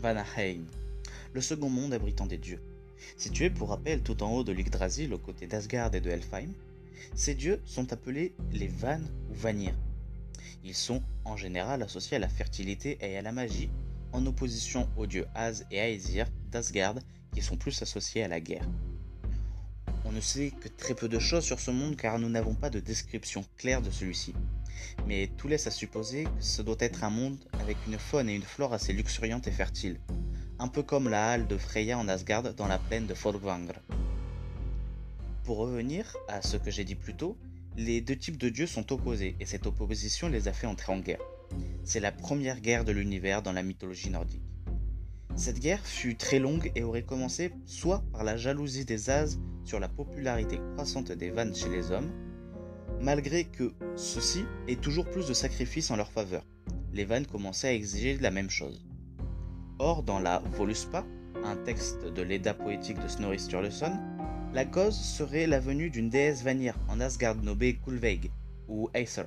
Vanaheim, le second monde abritant des dieux. Situé pour rappel tout en haut de l'Yggdrasil aux côtés d'Asgard et de Helfheim, ces dieux sont appelés les Van ou Vanir. Ils sont en général associés à la fertilité et à la magie, en opposition aux dieux Az et Aesir d'Asgard qui sont plus associés à la guerre. On ne sait que très peu de choses sur ce monde car nous n'avons pas de description claire de celui-ci. Mais tout laisse à supposer que ce doit être un monde avec une faune et une flore assez luxuriantes et fertiles, un peu comme la halle de Freya en Asgard dans la plaine de Folkvangr. Pour revenir à ce que j'ai dit plus tôt, les deux types de dieux sont opposés et cette opposition les a fait entrer en guerre. C'est la première guerre de l'univers dans la mythologie nordique. Cette guerre fut très longue et aurait commencé soit par la jalousie des As sur la popularité croissante des vannes chez les hommes, malgré que ceux-ci aient toujours plus de sacrifices en leur faveur. Les vannes commençaient à exiger la même chose. Or, dans la Voluspa, un texte de l'Edda poétique de Snorri Sturluson, la cause serait la venue d'une déesse Vanir en Asgard nommée Kulveig, ou Aether,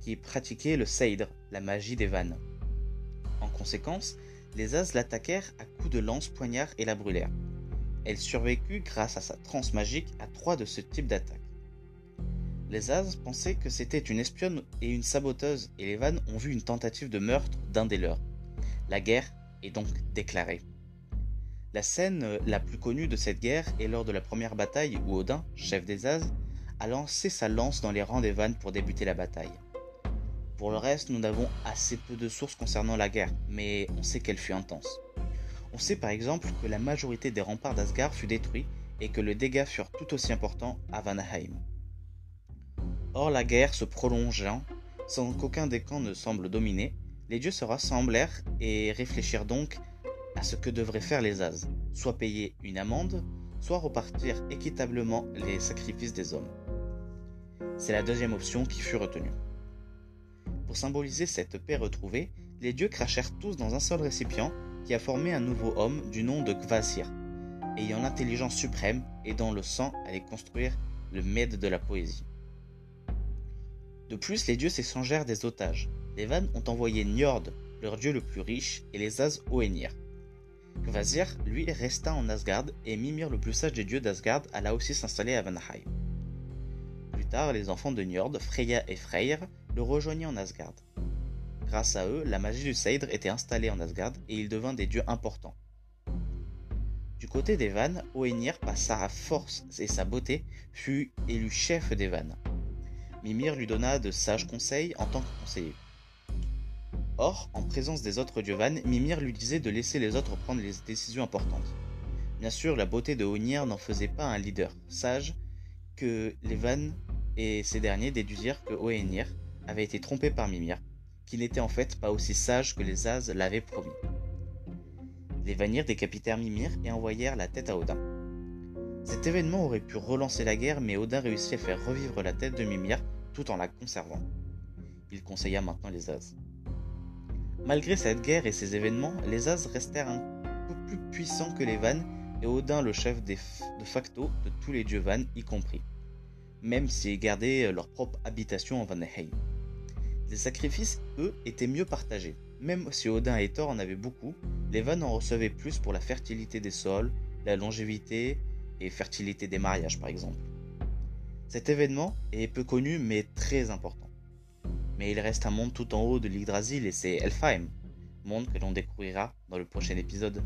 qui pratiquait le Seidr, la magie des vannes. En conséquence, les As l'attaquèrent à coups de lance, poignard et la brûlèrent. Elle survécut grâce à sa transe magique à trois de ce type d'attaque. Les As pensaient que c'était une espionne et une saboteuse, et les Vannes ont vu une tentative de meurtre d'un des leurs. La guerre est donc déclarée. La scène la plus connue de cette guerre est lors de la première bataille où Odin, chef des As, a lancé sa lance dans les rangs des Vannes pour débuter la bataille. Pour le reste, nous n'avons assez peu de sources concernant la guerre, mais on sait qu'elle fut intense. On sait par exemple que la majorité des remparts d'Asgard fut détruits et que les dégâts furent tout aussi importants à Vanaheim. Or la guerre se prolongeant, sans qu'aucun des camps ne semble dominer, les dieux se rassemblèrent et réfléchirent donc à ce que devraient faire les As, soit payer une amende, soit repartir équitablement les sacrifices des hommes. C'est la deuxième option qui fut retenue. Pour symboliser cette paix retrouvée, les dieux crachèrent tous dans un seul récipient qui a formé un nouveau homme du nom de Kvasir, ayant l'intelligence suprême et dont le sang allait construire le Med de la poésie. De plus, les dieux s'échangèrent des otages. Les Vannes ont envoyé Njord, leur dieu le plus riche, et les As Oenir. Kvasir, lui, resta en Asgard, et Mimir, le plus sage des dieux d'Asgard, alla aussi s'installer à Vanheim. Plus tard, les enfants de Njord, Freya et Freyr, le rejoignit en Asgard. Grâce à eux, la magie du Seidr était installée en Asgard et il devint des dieux importants. Du côté des Vannes, Oenir, par sa force et sa beauté, fut élu chef des Vannes. Mimir lui donna de sages conseils en tant que conseiller. Or, en présence des autres dieux Vannes, Mimir lui disait de laisser les autres prendre les décisions importantes. Bien sûr, la beauté de Oenir n'en faisait pas un leader sage que les Vannes et ces derniers déduisirent que Oenir avait été trompé par Mimir, qui n'était en fait pas aussi sage que les As l'avaient promis. Les Vanir décapitèrent Mimir et envoyèrent la tête à Odin. Cet événement aurait pu relancer la guerre, mais Odin réussit à faire revivre la tête de Mimir tout en la conservant. Il conseilla maintenant les As. Malgré cette guerre et ces événements, les As restèrent un peu plus puissants que les Vannes et Odin le chef de facto de tous les dieux Vannes y compris, même s'ils gardaient leur propre habitation en Vanheim. Les sacrifices, eux, étaient mieux partagés. Même si Odin et Thor en avaient beaucoup, les Vannes en recevaient plus pour la fertilité des sols, la longévité et fertilité des mariages par exemple. Cet événement est peu connu mais très important. Mais il reste un monde tout en haut de l'Yggdrasil et c'est Elfheim, monde que l'on découvrira dans le prochain épisode.